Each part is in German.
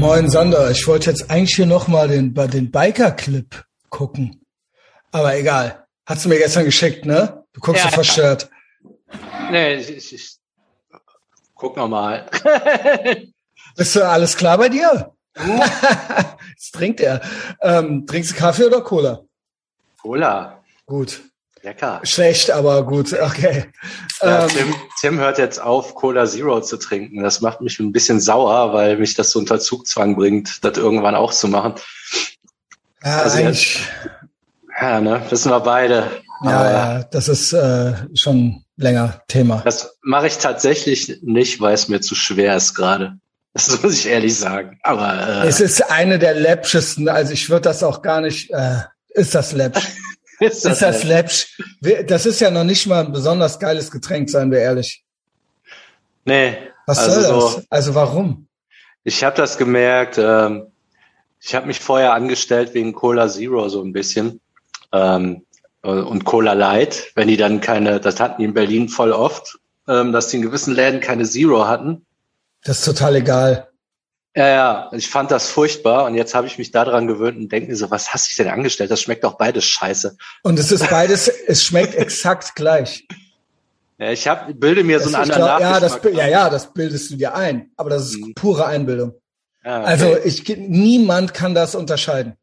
Moin Sander, ich wollte jetzt eigentlich hier nochmal den, den Biker-Clip gucken. Aber egal. Hast du mir gestern geschickt, ne? Du guckst ja, so verstört. Nee, ich, ich, ich guck nochmal. Ist alles klar bei dir? Jetzt trinkt er. Ähm, trinkst du Kaffee oder Cola? Cola. Gut. Lecker. Schlecht, aber gut, okay. Ja, ähm, Tim, Tim hört jetzt auf, Cola Zero zu trinken. Das macht mich ein bisschen sauer, weil mich das so unter Zugzwang bringt, das irgendwann auch zu machen. Ja, also jetzt, ja ne, wissen wir beide. Ja, ja, das ist äh, schon länger Thema. Das mache ich tatsächlich nicht, weil es mir zu schwer ist gerade. Das muss ich ehrlich sagen. Aber äh, es ist eine der läppschesten. Also ich würde das auch gar nicht. Äh, ist das läppsch? ist das, ist das läppsch? Das ist ja noch nicht mal ein besonders geiles Getränk, seien wir ehrlich. Nee. Was also soll das? So, also warum? Ich habe das gemerkt. Ähm, ich habe mich vorher angestellt wegen Cola Zero so ein bisschen. Ähm, und Cola Light, wenn die dann keine, das hatten die in Berlin voll oft, ähm, dass die in gewissen Läden keine Zero hatten. Das ist total egal. Ja, ja, ich fand das furchtbar und jetzt habe ich mich daran gewöhnt und denke mir so, was hast du denn angestellt? Das schmeckt doch beides scheiße. Und es ist beides, es schmeckt exakt gleich. Ja, ich hab, bilde mir das so einen anderen glaub, ja, das, ja, ja, das bildest du dir ein, aber das ist mhm. pure Einbildung. Ja, okay. Also ich, niemand kann das unterscheiden.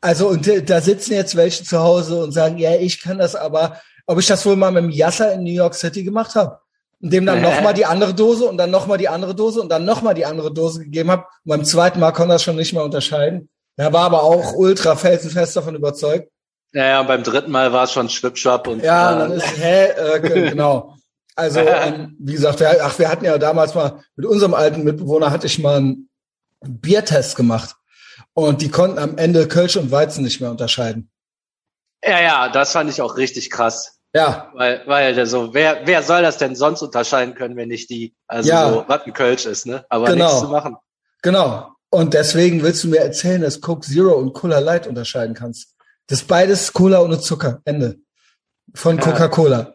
Also und da sitzen jetzt welche zu Hause und sagen, ja, ich kann das aber, ob ich das wohl mal mit dem Yasser in New York City gemacht habe und dem dann nochmal die andere Dose und dann nochmal die andere Dose und dann nochmal die andere Dose gegeben habe. Und beim zweiten Mal konnte er das schon nicht mehr unterscheiden. Er war aber auch ultra felsenfest davon überzeugt. Ja, ja, und beim dritten Mal war es schon Schwipschwapp und. Ja, äh, dann ist, hä, äh, genau. Also, ähm, wie gesagt, wir, ach, wir hatten ja damals mal, mit unserem alten Mitbewohner hatte ich mal einen Biertest gemacht. Und die konnten am Ende Kölsch und Weizen nicht mehr unterscheiden. Ja, ja, das fand ich auch richtig krass. Ja. Weil, weil so, wer, wer soll das denn sonst unterscheiden können, wenn nicht die, also ja. so, was ein Kölsch ist, ne? Aber genau. nichts zu machen. Genau. Und deswegen willst du mir erzählen, dass Coke Zero und Cola Light unterscheiden kannst. Das ist beides Cola ohne Zucker. Ende. Von ja. Coca-Cola.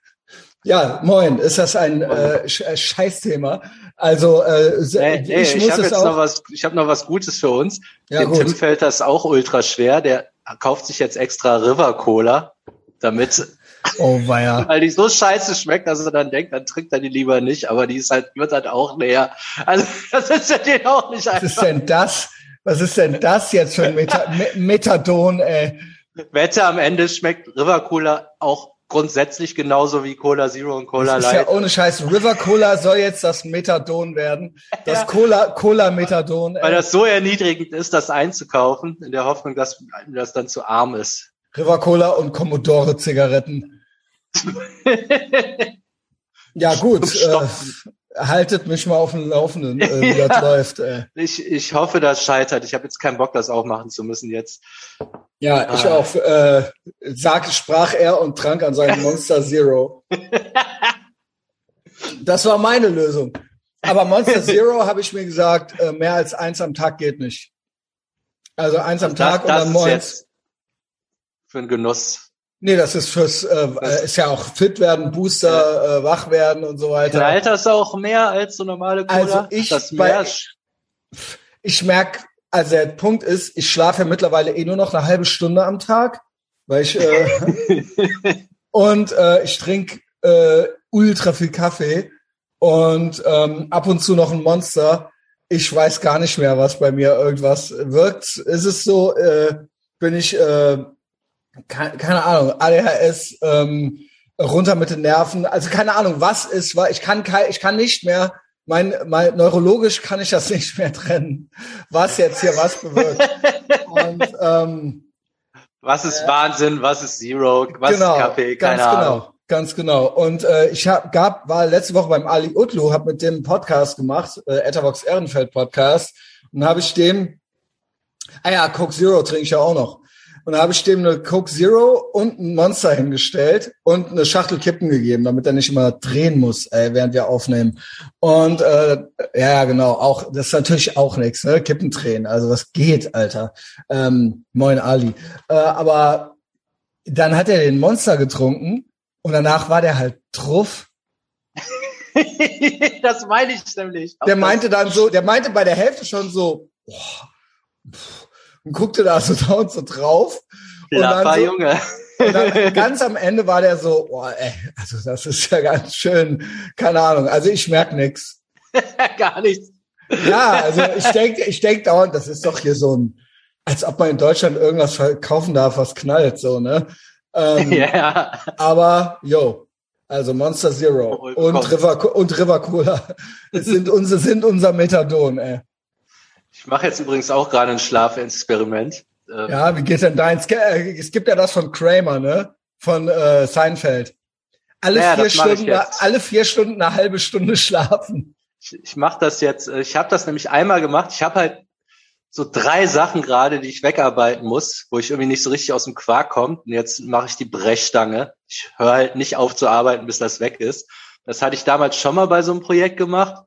ja, moin. Ist das ein äh, Scheißthema? Also äh, nee, nee, ich, ich habe jetzt auch noch was, ich habe noch was Gutes für uns. Ja, Dem gut. Tim fällt das auch ultra schwer. Der kauft sich jetzt extra River Cola, damit Oh weia. Weil die so scheiße schmeckt, dass er dann denkt, dann trinkt er die lieber nicht, aber die ist halt, wird halt auch näher. Also das ist ja den auch nicht einfach. Was ist denn das? Was ist denn das jetzt für ein Meta Methadon, ey? Wette am Ende schmeckt River Cola auch grundsätzlich genauso wie Cola Zero und Cola das Light. Ist ja ohne Scheiß. River Cola soll jetzt das Methadon werden. Das ja. Cola, Cola Methadon. Weil das so erniedrigend ist, das einzukaufen, in der Hoffnung, dass das dann zu arm ist. River Cola und Commodore Zigaretten. ja gut, äh, haltet mich mal auf dem Laufenden, äh, wie ja. das läuft. Äh. Ich, ich hoffe, das scheitert. Ich habe jetzt keinen Bock, das auch machen zu müssen jetzt. Ja, ich ah. auch. Äh, sag, sprach er und trank an seinem Monster Zero. das war meine Lösung. Aber Monster Zero habe ich mir gesagt, äh, mehr als eins am Tag geht nicht. Also eins am Tag das, das und dann morgens. Für einen Genuss. Nee, das ist fürs, äh, äh, ist ja auch fit werden, Booster, äh, wach werden und so weiter. Knallt das auch mehr als so normale Cola? Also ich, das bei, ich merke, also der Punkt ist, ich schlafe mittlerweile eh nur noch eine halbe Stunde am Tag, weil ich äh, und äh, ich trinke äh, ultra viel Kaffee und ähm, ab und zu noch ein Monster. Ich weiß gar nicht mehr, was bei mir irgendwas wirkt. Ist es so, äh, bin ich äh, keine, keine Ahnung, ADHS, ähm, runter mit den Nerven, also keine Ahnung, was ist, weil ich kann kein, ich kann nicht mehr, mein, mein neurologisch kann ich das nicht mehr trennen, was jetzt hier was bewirkt. Und, ähm, was ist äh, Wahnsinn, was ist Zero, was genau, ist Kaffee, keine ganz Ahnung. Genau. Ganz genau. Und äh, ich hab, gab, war letzte Woche beim Ali Utlu, habe mit dem Podcast gemacht, äh, Etavox Ehrenfeld Podcast, und habe ich dem, ah ja, Coke Zero trinke ich ja auch noch. Und da habe ich dem eine Coke Zero und ein Monster hingestellt und eine Schachtel Kippen gegeben, damit er nicht immer drehen muss, ey, während wir aufnehmen. Und äh, ja, genau, auch das ist natürlich auch nichts, ne? Kippen drehen, also das geht, Alter. Ähm, moin Ali. Äh, aber dann hat er den Monster getrunken und danach war der halt truff. das meine ich nämlich. Der meinte dann so, der meinte bei der Hälfte schon so, boah, und guckte da so und so drauf. Lapper, so, Junge. Und dann ganz am Ende war der so, boah, ey, also das ist ja ganz schön, keine Ahnung, also ich merk nix. Gar nichts. Ja, also ich denke, ich denke dauernd, das ist doch hier so ein, als ob man in Deutschland irgendwas verkaufen darf, was knallt, so, ne? Ähm, ja. Aber, yo, also Monster Zero oh, und River, und River Cola sind, unser, sind unser Methadon, ey. Ich mache jetzt übrigens auch gerade ein Schlafexperiment. Ähm, ja, wie geht denn dein? Äh, es gibt ja das von Kramer, ne? Von äh, Seinfeld. Alle ja, vier Stunden, alle vier Stunden eine halbe Stunde schlafen. Ich, ich mache das jetzt. Äh, ich habe das nämlich einmal gemacht. Ich habe halt so drei Sachen gerade, die ich wegarbeiten muss, wo ich irgendwie nicht so richtig aus dem Quark komme. Und jetzt mache ich die Brechstange. Ich höre halt nicht auf zu arbeiten, bis das weg ist. Das hatte ich damals schon mal bei so einem Projekt gemacht.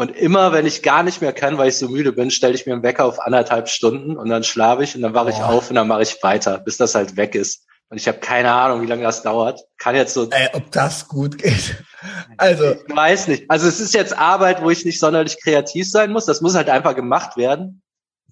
Und immer, wenn ich gar nicht mehr kann, weil ich so müde bin, stelle ich mir einen Wecker auf anderthalb Stunden und dann schlafe ich und dann wache ich auf und dann mache ich weiter, bis das halt weg ist. Und ich habe keine Ahnung, wie lange das dauert. Kann jetzt so. Ey, ob das gut geht. Also. Ich weiß nicht. Also es ist jetzt Arbeit, wo ich nicht sonderlich kreativ sein muss. Das muss halt einfach gemacht werden.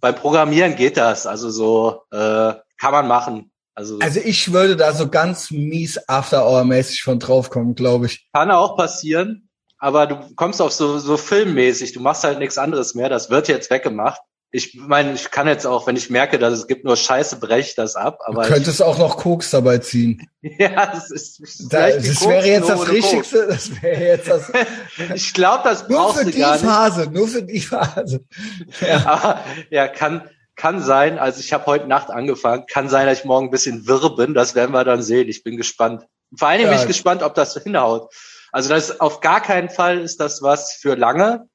Beim Programmieren geht das. Also so äh, kann man machen. Also, also ich würde da so ganz mies After-Hour-mäßig von draufkommen, glaube ich. Kann auch passieren aber du kommst auf so, so filmmäßig, du machst halt nichts anderes mehr, das wird jetzt weggemacht. Ich meine, ich kann jetzt auch, wenn ich merke, dass es gibt nur Scheiße, brech das ab. Aber du könntest ich, auch noch Koks dabei ziehen. ja, das ist. Da, das wäre jetzt das Richtigste. Das wäre jetzt das. ich glaube, das brauchst du gar nicht. Nur für die Phase, nur für die Phase. Ja, aber, ja kann kann sein. Also ich habe heute Nacht angefangen. Kann sein, dass ich morgen ein bisschen wirr bin. Das werden wir dann sehen. Ich bin gespannt. Vor Dingen ja. bin ich gespannt, ob das hinhaut. Also das auf gar keinen Fall ist das was für lange.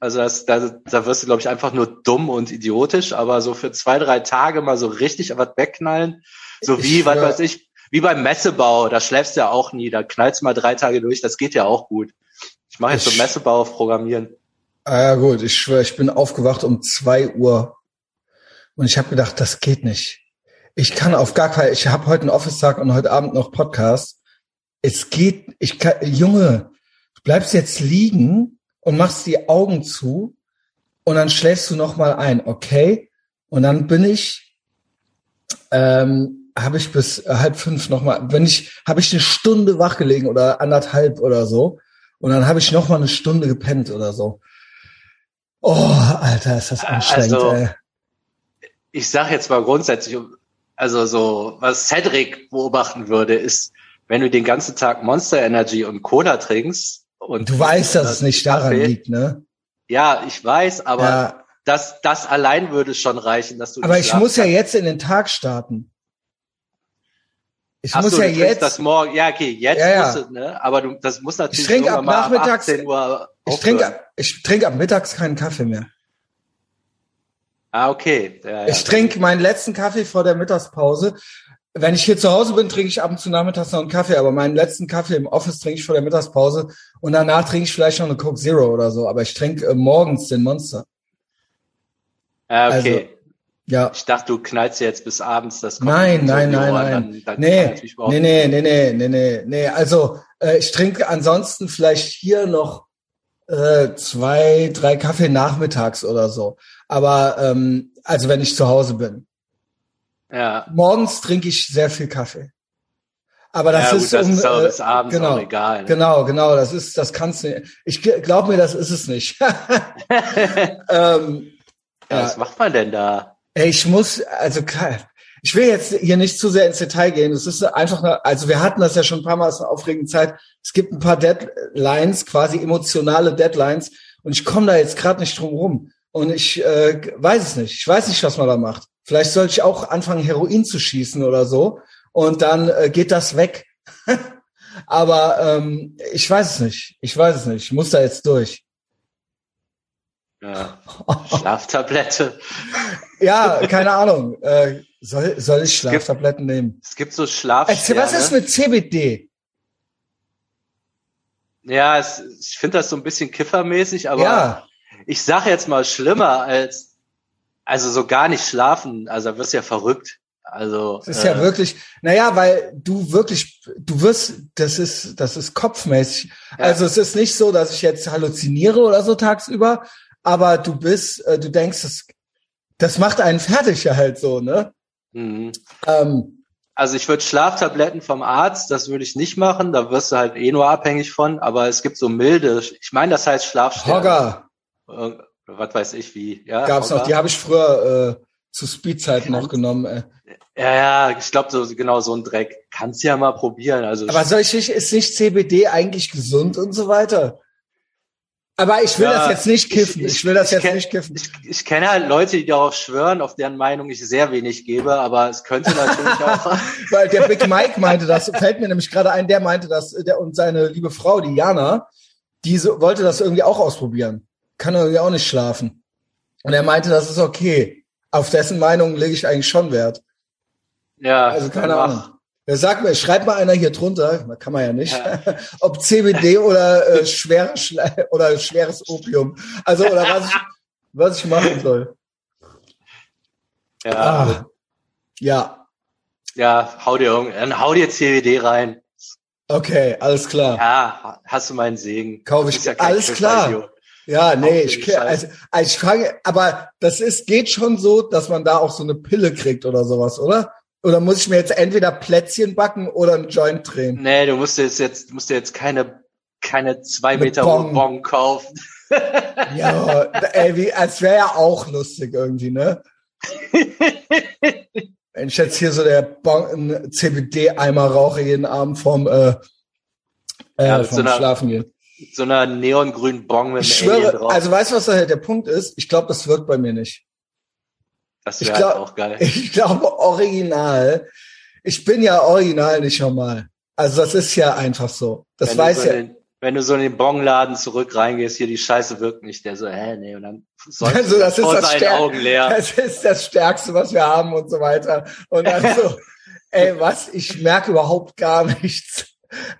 Also das, da, da wirst du, glaube ich, einfach nur dumm und idiotisch, aber so für zwei, drei Tage mal so richtig was wegknallen, so wie, ich, was weiß ich, wie beim Messebau, da schläfst du ja auch nie, da knallst du mal drei Tage durch, das geht ja auch gut. Ich mache jetzt ich, so Messebau auf Programmieren. Ah ja gut, ich schwöre, ich bin aufgewacht um zwei Uhr und ich habe gedacht, das geht nicht. Ich kann auf gar keinen, ich habe heute einen Office-Tag und heute Abend noch Podcast es geht, ich kann, Junge, du bleibst jetzt liegen und machst die Augen zu und dann schläfst du noch mal ein, okay? Und dann bin ich, ähm, habe ich bis halb fünf noch mal, wenn ich, habe ich eine Stunde wachgelegen oder anderthalb oder so und dann habe ich noch mal eine Stunde gepennt oder so. Oh, Alter, ist das anstrengend. Also, ey. ich sag jetzt mal grundsätzlich, also so, was Cedric beobachten würde, ist, wenn du den ganzen Tag Monster Energy und Cola trinkst und du weißt, dass es nicht daran Kaffee, liegt, ne? Ja, ich weiß, aber ja. das, das allein würde schon reichen, dass du. Aber ich muss ja jetzt in den Tag starten. Ich Ach muss so, ja jetzt. Das morgen, ja, okay, jetzt ja, ja. musst du, ne? Aber du, das muss natürlich ich trinke ab nachmittags. Ab Uhr ich trinke, ich trinke ab mittags keinen Kaffee mehr. Ah, okay. Ja, ich trinke meinen letzten Kaffee vor der Mittagspause wenn ich hier zu Hause bin, trinke ich ab und zu nachmittags noch einen Kaffee, aber meinen letzten Kaffee im Office trinke ich vor der Mittagspause und danach trinke ich vielleicht noch eine Coke Zero oder so, aber ich trinke äh, morgens den Monster. Ah, okay. Also, ja. Ich dachte, du knallst jetzt bis abends das Nein, nein, nein, nein. Dann, dann nee, nee, nee, nee, nee, nee, nee, nee. Also äh, ich trinke ansonsten vielleicht hier noch äh, zwei, drei Kaffee nachmittags oder so. Aber ähm, also wenn ich zu Hause bin. Ja. Morgens trinke ich sehr viel Kaffee. Aber das ja, ist, gut, das um, ist aber bis abends genau, auch egal. Ne? Genau, genau, das ist, das kannst du. Ich glaube mir, das ist es nicht. ähm, ja, was macht man denn da? Ich muss, also ich will jetzt hier nicht zu sehr ins Detail gehen. Es ist einfach, eine, also wir hatten das ja schon ein paar Mal, es ist eine aufregende Zeit. Es gibt ein paar Deadlines, quasi emotionale Deadlines, und ich komme da jetzt gerade nicht drum rum. Und ich äh, weiß es nicht. Ich weiß nicht, was man da macht. Vielleicht sollte ich auch anfangen, Heroin zu schießen oder so. Und dann äh, geht das weg. Aber ähm, ich weiß es nicht. Ich weiß es nicht. Ich muss da jetzt durch. Ja. Schlaftablette. ja, keine Ahnung. Äh, soll, soll ich Schlaftabletten es gibt, nehmen? Es gibt so Schlaf. Was ist mit CBD? Ja, es, ich finde das so ein bisschen kiffermäßig, aber ja. Ich sage jetzt mal schlimmer als also so gar nicht schlafen, also wirst ja verrückt. Also das ist ja äh, wirklich, naja, weil du wirklich, du wirst, das ist, das ist kopfmäßig. Ja. Also es ist nicht so, dass ich jetzt halluziniere oder so tagsüber, aber du bist, äh, du denkst, das, das macht einen fertig ja halt so, ne? mhm. Ähm, Also ich würde Schlaftabletten vom Arzt, das würde ich nicht machen, da wirst du halt eh nur abhängig von, aber es gibt so milde, ich meine, das heißt Schlafstärke. Hogger Was weiß ich wie, ja. gab's noch, die habe ich früher äh, zu Speedzeiten noch genommen. Äh. Ja, ja, ich glaube so genau so ein Dreck. Kannst ja mal probieren. Also Aber soll ich ist nicht CBD eigentlich gesund und so weiter? Aber ich will Ja, das jetzt nicht kiffen. Ich, will das ich jetzt kenn- nicht kiffen. Ich, ich kenne halt Leute, die darauf schwören, auf deren Meinung ich sehr wenig gebe, aber es könnte natürlich auch. Weil der Big Mike meinte das, fällt mir nämlich gerade ein, der meinte das, der und seine liebe Frau, die Jana, die so, wollte das irgendwie auch ausprobieren. Kann irgendwie auch nicht schlafen. Und er meinte, das ist okay. Auf dessen Meinung lege ich eigentlich schon Wert. Ja, Also keine. Ahnung. Ja, sag mir, schreibt mal einer hier drunter, kann man ja nicht, Ja. ob CBD oder äh, schwere Schle oder schweres Opium. Also oder was ich, was ich machen soll. Ja, Ah, ja, ja, hau dir dann hau dir CBD rein. okay, alles klar. Ja, hast du meinen Segen. Kauf Das ich- ja alles klar. Kiffer-Idiot. Ja, nee, ich, also, also ich frage, aber das ist, geht schon so, dass man da auch so eine Pille kriegt oder sowas, oder? Oder muss ich mir jetzt entweder Plätzchen backen oder einen Joint drehen? Nee, du musst jetzt, jetzt, musst dir jetzt keine, keine zwei Eine Meter hohe Bon kaufen. Ja, ey, wie, als wäre ja auch lustig irgendwie, ne? Wenn ich jetzt hier so der bon, CBD-Eimer rauche jeden Abend vom, äh, äh, Ja, mit vom einer- Schlafen gehen. Mit so einer neongrünen Bong mit Ich einem schwöre, drauf. also weißt du, was da der Punkt ist? Ich glaube, das wirkt bei mir nicht. das wäre halt auch geil. Ich glaube, original. Ich bin ja original nicht normal. Also das ist ja einfach so. Das wenn weiß so ja. den, wenn du so in den Bonladen zurück reingehst, hier die Scheiße wirkt nicht, der so, hä, nee, und dann Also das ist das Stärk- Augen leer. Das ist das Stärkste, was wir haben und so weiter. Und dann so, ey, was? Ich merke überhaupt gar nichts.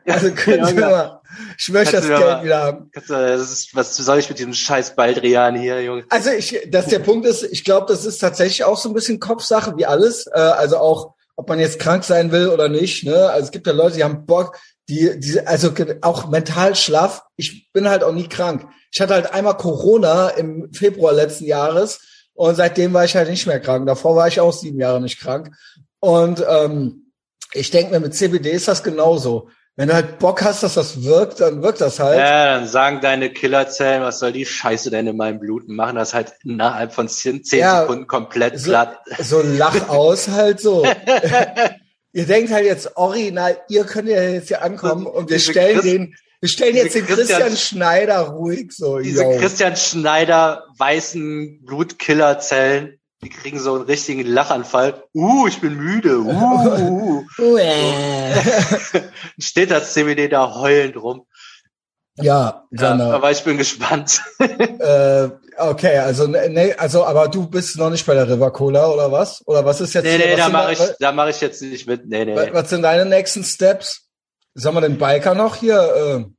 Also können Sie Ja, mal, ich möchte das Kannst mir Geld mal- wieder haben. Du- Das ist, was soll ich mit diesem scheiß Baldrian hier, Junge? Also ich, dass der Punkt ist, ich glaube, das ist tatsächlich auch so ein bisschen Kopfsache wie alles. Äh, also auch, ob man jetzt krank sein will oder nicht. Ne? Also es gibt ja Leute, die haben Bock, die, die, also auch mental schlaff. Ich bin halt auch nie krank. Ich hatte halt einmal Corona im Februar letzten Jahres und seitdem war ich halt nicht mehr krank. Davor war ich auch sieben Jahre nicht krank. Und ähm, ich denke mir, mit CBD ist das genauso. Wenn du halt Bock hast, dass das wirkt, dann wirkt das halt. Ja, dann sagen deine Killerzellen, was soll die Scheiße denn in meinem Blut? Machen das halt innerhalb von zehn, zehn Ja, Sekunden komplett so- platt. so lach aus halt so. ihr denkt halt jetzt original, ihr könnt ja jetzt hier ankommen und wir stellen Christ- den, wir stellen jetzt den Christian, Christian- Schneider ruhig so. Diese yo. Christian Schneider weißen Blutkillerzellen, die kriegen so einen richtigen Lachanfall. Uh, ich bin müde. Uh, uh. Uäh. Steht das CBD da heulend rum. ja, Ja, genau. aber ich bin gespannt. äh, okay, also ne, nee, also aber du bist noch nicht bei der River Cola oder was? Oder was ist jetzt? nee, nee, was da mache ich, da mache ich jetzt nicht mit. Nee, nee. wa- Was sind deine nächsten Steps? Sollen wir den Biker noch hier? Äh,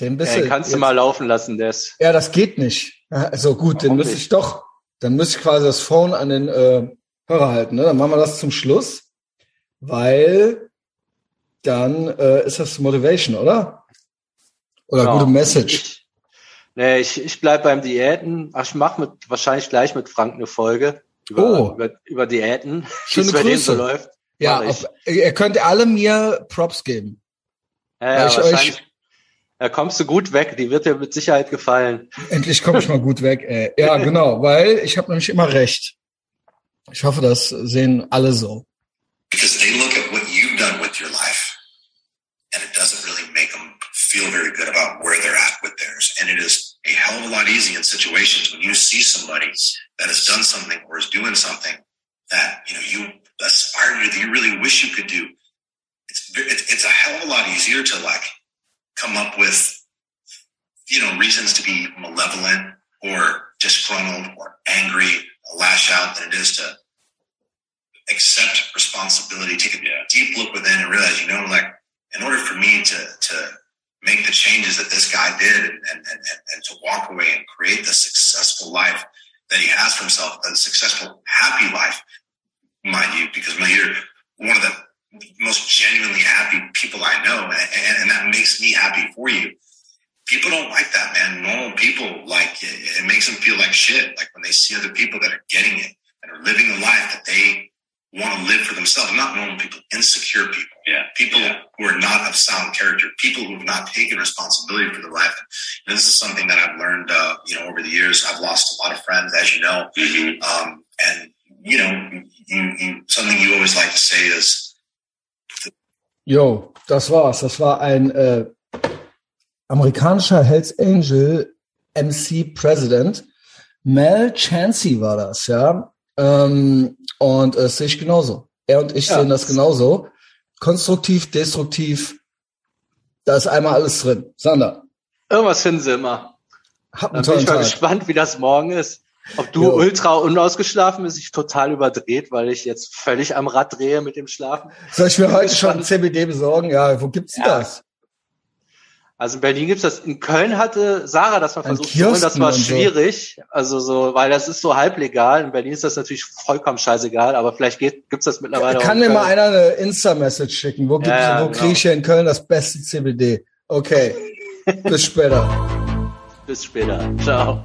den bist Den du kannst du jetzt- mal laufen lassen, der ist. Ja, das geht nicht. Also gut, den Warum müsste nicht? ich doch, dann müsste ich quasi das Phone an den äh, Hörer halten. Ne? Dann machen wir das zum Schluss, weil dann äh, ist das Motivation, oder? Oder Ja. gute Message. Ich, nee, ich, ich bleib beim Diäten. Ach, ich mache mit wahrscheinlich gleich mit Frank eine Folge über, Oh. über, über Diäten, wie es bei Grüße. so läuft. ja, auf, ihr könnt alle mir Props geben. Ja, ja, ich wahrscheinlich. Da kommst du gut weg. Die wird dir mit Sicherheit gefallen. Endlich komme ich mal gut weg. Ey. Ja, genau, weil ich habe nämlich immer recht. Ich hoffe, das sehen alle so. because they look at what you've done with your life and it doesn't really make them feel very good about where they're at with theirs. And it is a hell of a lot easier in situations when you see somebody that has done something or is doing something that, you know, you aspire to, that you really wish you could do. It's, it's, it's a hell of a lot easier to like come up with, you know, reasons to be malevolent or disgruntled or angry, lash out than it is to accept responsibility, take a deep look within and realize, you know, like in order for me to to make the changes that this guy did and and, and, and to walk away and create the successful life that he has for himself, a successful, happy life, mind you, because my year, one of the most genuinely happy people I know, and, and that makes me happy for you. People don't like that, man. Normal people like it. It makes them feel like shit. Like when they see other people that are getting it and are living the life that they want to live for themselves. Not normal people, insecure people. Yeah. People yeah. who are not of sound character. People who have not taken responsibility for their life. And this is something that I've learned, uh, you know, over the years. I've lost a lot of friends, as you know. Mm-hmm. Um, and you know, you, you, something you always like to say is. Yo, das war's. Das war ein äh, amerikanischer Hells Angel MC President. Mel Chancey war das, ja. Ähm, und das sehe ich genauso. Er und ich ja. sehen das genauso. Konstruktiv, destruktiv. Da ist einmal alles drin. Sander. Irgendwas finden sie immer. Hab Dann bin ich mal Tag. gespannt, wie das morgen ist. Ob du jo. ultra unausgeschlafen bist, ich total überdreht, weil ich jetzt völlig am Rad drehe mit dem Schlafen. Soll ich mir heute schon CBD besorgen? Ja, wo gibt's ja. das? Also in Berlin gibt's das. In Köln hatte Sarah das mal versucht zu holen. Das war schwierig. So. Also so, weil das ist so halblegal. In Berlin ist das natürlich vollkommen scheißegal, aber vielleicht geht, gibt's das mittlerweile. Kann mir mal einer eine Insta-Message schicken? Wo, gibt's, ja, wo genau. kriege ich hier in Köln das beste CBD? Okay. Bis später. Bis später. Ciao.